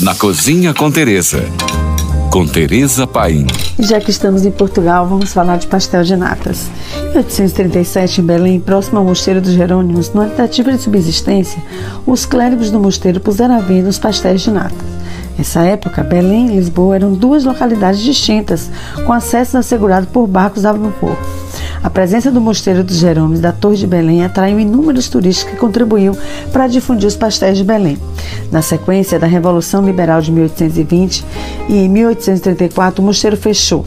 Na Cozinha com Teresa. Com Teresa Paim. Já que estamos em Portugal, vamos falar de pastel de natas. Em 1837, em Belém, próximo ao Mosteiro dos Jerônimos, numa tentativa de subsistência, os clérigos do mosteiro puseram à venda os pastéis de nata. Nessa época, Belém e Lisboa eram duas localidades distintas, com acesso assegurado por barcos a vapor. A presença do Mosteiro dos Jerônimos da Torre de Belém atraiu inúmeros turistas que contribuíram para difundir os pastéis de Belém. Na sequência da Revolução Liberal de 1820 e em 1834, o mosteiro fechou.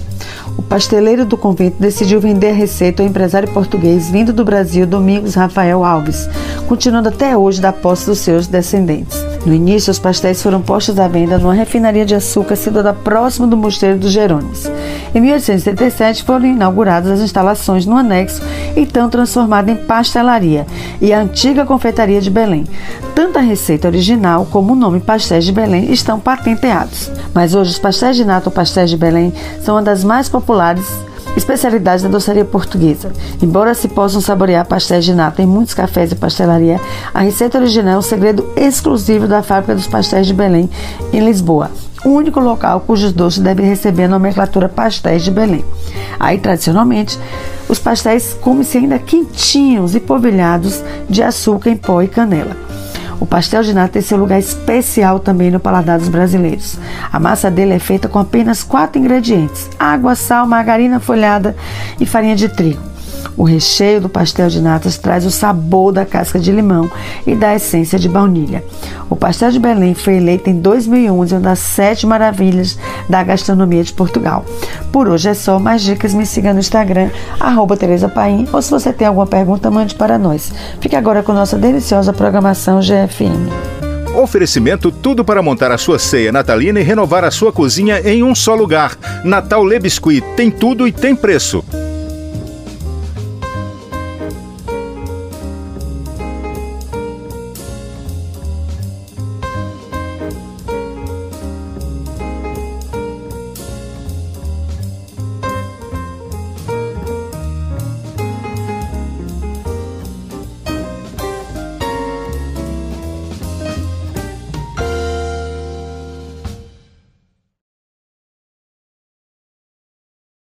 O pasteleiro do convento decidiu vender a receita ao empresário português vindo do Brasil, Domingos Rafael Alves, continuando até hoje da posse dos seus descendentes. No início, os pastéis foram postos à venda numa refinaria de açúcar situada próximo do Mosteiro dos Jerônimos. Em 1877 foram inauguradas as instalações no anexo, então transformada em pastelaria, e a antiga confeitaria de Belém. Tanto a receita original como o nome Pastéis de Belém estão patenteados. Mas hoje os pastéis de nata ou pastéis de Belém são uma das mais populares especialidades da doçaria portuguesa. Embora se possam saborear pastéis de nata em muitos cafés e pastelaria, a receita original é um segredo exclusivo da fábrica dos pastéis de Belém, em Lisboa. Único local cujos doces devem receber a nomenclatura pastéis de Belém. Aí, tradicionalmente, os pastéis comem-se ainda quentinhos e polvilhados de açúcar em pó e canela. O pastel de nata tem seu lugar especial também no paladar dos brasileiros. A massa dele é feita com apenas quatro ingredientes: água, sal, margarina folhada e farinha de trigo. O recheio do pastel de natas traz o sabor da casca de limão e da essência de baunilha. O pastel de Belém foi eleito em 2011 uma das sete maravilhas da gastronomia de Portugal. Por hoje é só. Mais dicas, me siga no Instagram, arroba Tereza Paim, ou se você tem alguma pergunta, mande para nós. Fique agora com nossa deliciosa programação GFM. Oferecimento tudo para montar a sua ceia natalina e renovar a sua cozinha em um só lugar. Natal Le Biscuit tem tudo e tem preço.